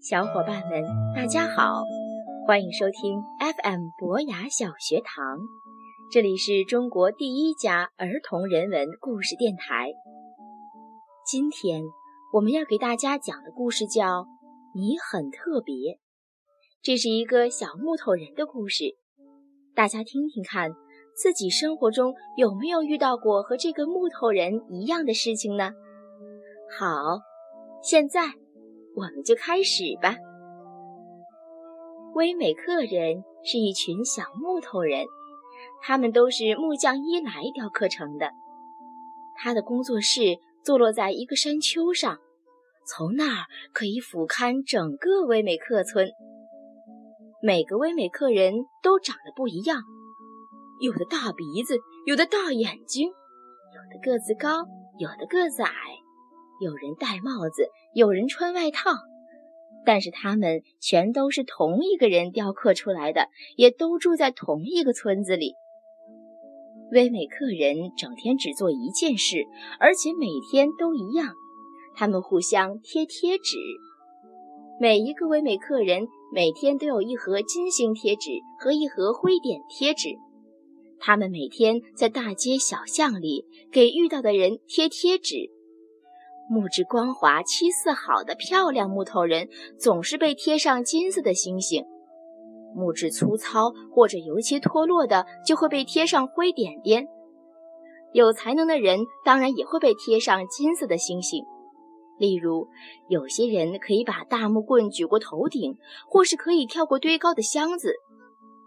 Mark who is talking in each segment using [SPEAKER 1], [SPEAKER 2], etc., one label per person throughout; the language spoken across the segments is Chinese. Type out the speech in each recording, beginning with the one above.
[SPEAKER 1] 小伙伴们，大家好，欢迎收听 FM 博雅小学堂，这里是中国第一家儿童人文故事电台。今天我们要给大家讲的故事叫《你很特别》，这是一个小木头人的故事。大家听听看，自己生活中有没有遇到过和这个木头人一样的事情呢？好，现在。我们就开始吧。威美克人是一群小木头人，他们都是木匠伊莱雕刻成的。他的工作室坐落在一个山丘上，从那儿可以俯瞰整个威美克村。每个威美克人都长得不一样，有的大鼻子，有的大眼睛，有的个子高，有的个子矮。有人戴帽子，有人穿外套，但是他们全都是同一个人雕刻出来的，也都住在同一个村子里。威美克人整天只做一件事，而且每天都一样，他们互相贴贴纸。每一个威美克人每天都有一盒金星贴纸和一盒灰点贴纸，他们每天在大街小巷里给遇到的人贴贴纸。木质光滑、漆色好的漂亮木头人总是被贴上金色的星星；木质粗糙或者油漆脱落的就会被贴上灰点点。有才能的人当然也会被贴上金色的星星，例如有些人可以把大木棍举过头顶，或是可以跳过堆高的箱子。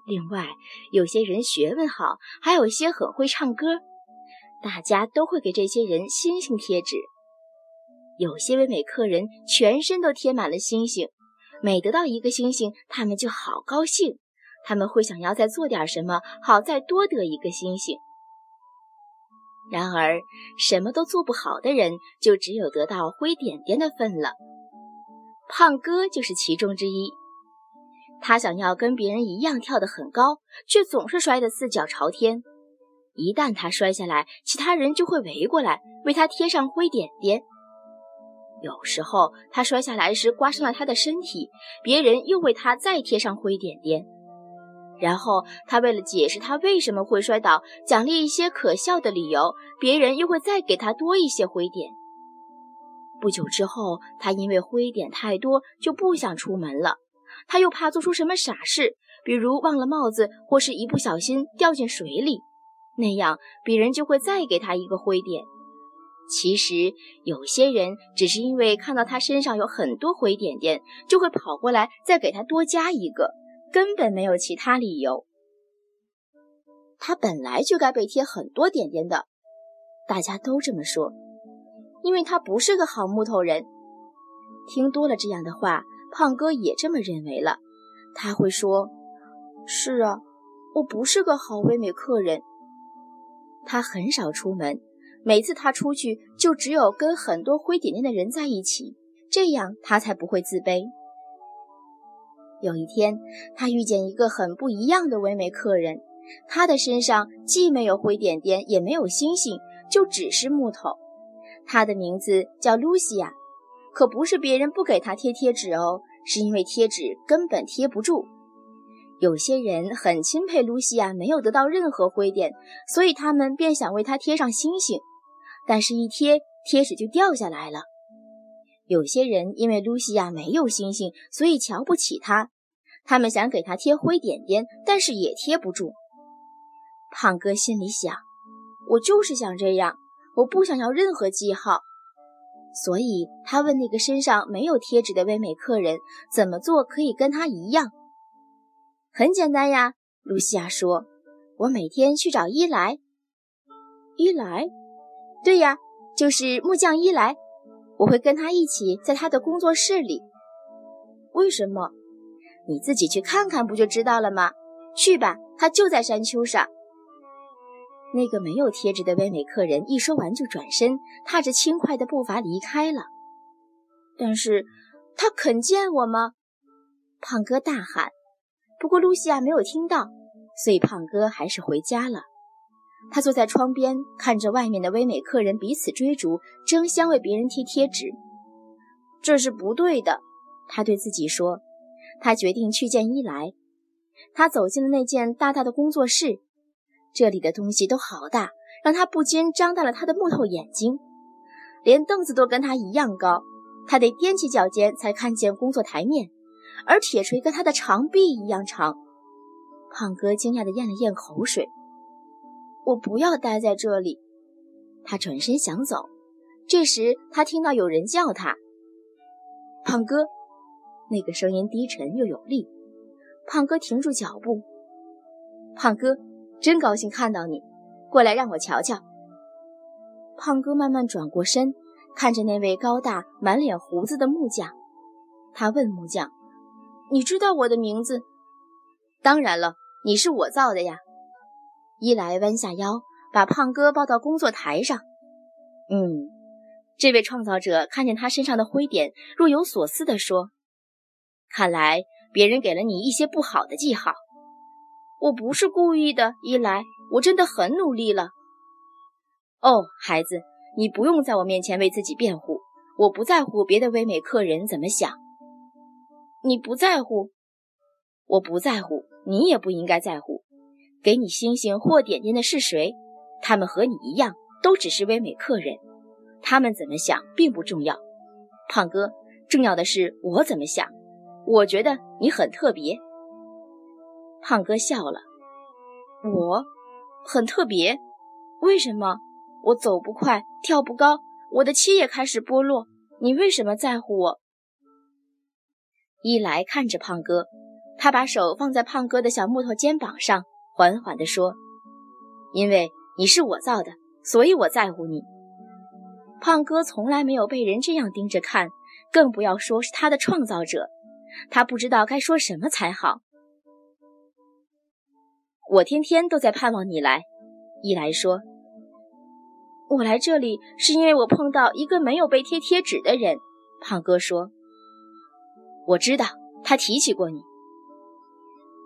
[SPEAKER 1] 另外，有些人学问好，还有一些很会唱歌，大家都会给这些人星星贴纸。有些唯美客人全身都贴满了星星，每得到一个星星，他们就好高兴。他们会想要再做点什么，好再多得一个星星。然而，什么都做不好的人，就只有得到灰点点的份了。胖哥就是其中之一。他想要跟别人一样跳得很高，却总是摔得四脚朝天。一旦他摔下来，其他人就会围过来为他贴上灰点点。有时候他摔下来时刮伤了他的身体，别人又为他再贴上灰点点。然后他为了解释他为什么会摔倒，奖励一些可笑的理由，别人又会再给他多一些灰点。不久之后，他因为灰点太多就不想出门了，他又怕做出什么傻事，比如忘了帽子或是一不小心掉进水里，那样别人就会再给他一个灰点。其实有些人只是因为看到他身上有很多灰点点，就会跑过来再给他多加一个，根本没有其他理由。他本来就该被贴很多点点的，大家都这么说，因为他不是个好木头人。听多了这样的话，胖哥也这么认为了。他会说：“是啊，我不是个好唯美客人。”他很少出门。每次他出去，就只有跟很多灰点点的人在一起，这样他才不会自卑。有一天，他遇见一个很不一样的唯美客人，他的身上既没有灰点点，也没有星星，就只是木头。他的名字叫露西亚，可不是别人不给他贴贴纸哦，是因为贴纸根本贴不住。有些人很钦佩露西亚没有得到任何灰点，所以他们便想为她贴上星星。但是，一贴贴纸就掉下来了。有些人因为露西亚没有星星，所以瞧不起她。他们想给她贴灰点点，但是也贴不住。胖哥心里想：“我就是想这样，我不想要任何记号。”所以，他问那个身上没有贴纸的唯美客人，怎么做可以跟他一样？很简单呀，露西亚说：“我每天去找伊莱。”伊莱。对呀，就是木匠伊莱，我会跟他一起在他的工作室里。为什么？你自己去看看不就知道了吗？去吧，他就在山丘上。那个没有贴纸的唯美客人一说完就转身，踏着轻快的步伐离开了。但是，他肯见我吗？胖哥大喊。不过露西亚没有听到，所以胖哥还是回家了。他坐在窗边，看着外面的唯美客人彼此追逐，争相为别人贴贴纸。这是不对的，他对自己说。他决定去见伊莱。他走进了那间大大的工作室，这里的东西都好大，让他不禁张大了他的木头眼睛。连凳子都跟他一样高，他得踮起脚尖才看见工作台面，而铁锤跟他的长臂一样长。胖哥惊讶地咽了咽口水。我不要待在这里。他转身想走，这时他听到有人叫他：“胖哥。”那个声音低沉又有力。胖哥停住脚步。胖哥，真高兴看到你，过来让我瞧瞧。胖哥慢慢转过身，看着那位高大、满脸胡子的木匠。他问木匠：“你知道我的名字？”“当然了，你是我造的呀。”伊莱弯下腰，把胖哥抱到工作台上。嗯，这位创造者看见他身上的灰点，若有所思地说：“看来别人给了你一些不好的记号。我不是故意的，伊莱，我真的很努力了。”哦，孩子，你不用在我面前为自己辩护。我不在乎别的唯美客人怎么想。你不在乎，我不在乎，你也不应该在乎。给你星星或点点的是谁？他们和你一样，都只是唯美客人。他们怎么想并不重要，胖哥。重要的是我怎么想。我觉得你很特别。胖哥笑了。我很特别？为什么？我走不快，跳不高，我的漆也开始剥落。你为什么在乎我？一来看着胖哥，他把手放在胖哥的小木头肩膀上。缓缓地说：“因为你是我造的，所以我在乎你。”胖哥从来没有被人这样盯着看，更不要说是他的创造者。他不知道该说什么才好。我天天都在盼望你来，伊莱说：“我来这里是因为我碰到一个没有被贴贴纸的人。”胖哥说：“我知道，他提起过你。”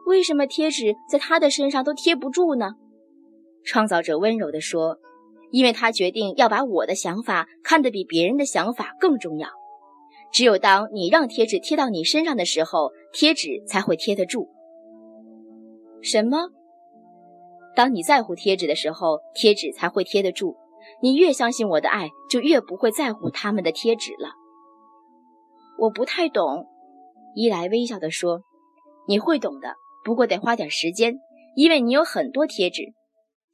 [SPEAKER 1] 为什么贴纸在他的身上都贴不住呢？创造者温柔地说：“因为他决定要把我的想法看得比别人的想法更重要。只有当你让贴纸贴到你身上的时候，贴纸才会贴得住。”什么？当你在乎贴纸的时候，贴纸才会贴得住。你越相信我的爱，就越不会在乎他们的贴纸了。我不太懂，伊莱微笑地说：“你会懂的。”不过得花点时间，因为你有很多贴纸。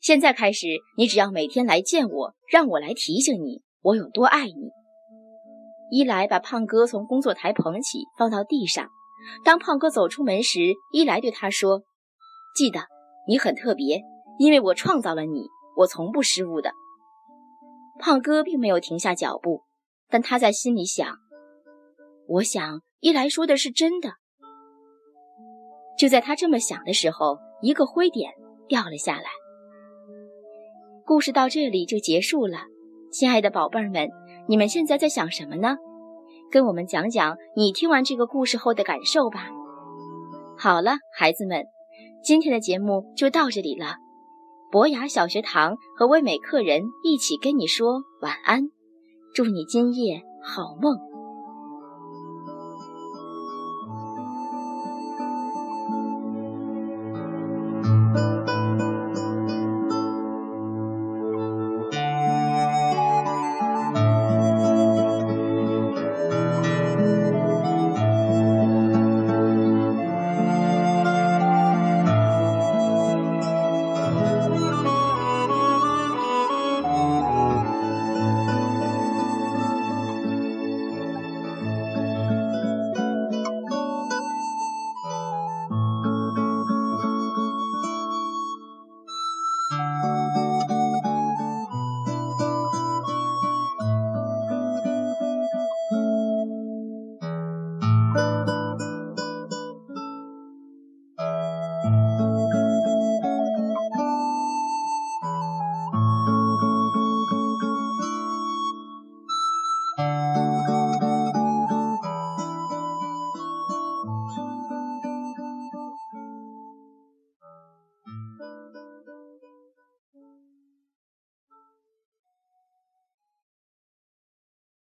[SPEAKER 1] 现在开始，你只要每天来见我，让我来提醒你我有多爱你。伊莱把胖哥从工作台捧起，放到地上。当胖哥走出门时，伊莱对他说：“记得，你很特别，因为我创造了你，我从不失误的。”胖哥并没有停下脚步，但他在心里想：“我想伊莱说的是真的。”就在他这么想的时候，一个灰点掉了下来。故事到这里就结束了。亲爱的宝贝儿们，你们现在在想什么呢？跟我们讲讲你听完这个故事后的感受吧。好了，孩子们，今天的节目就到这里了。博雅小学堂和唯美客人一起跟你说晚安，祝你今夜好梦。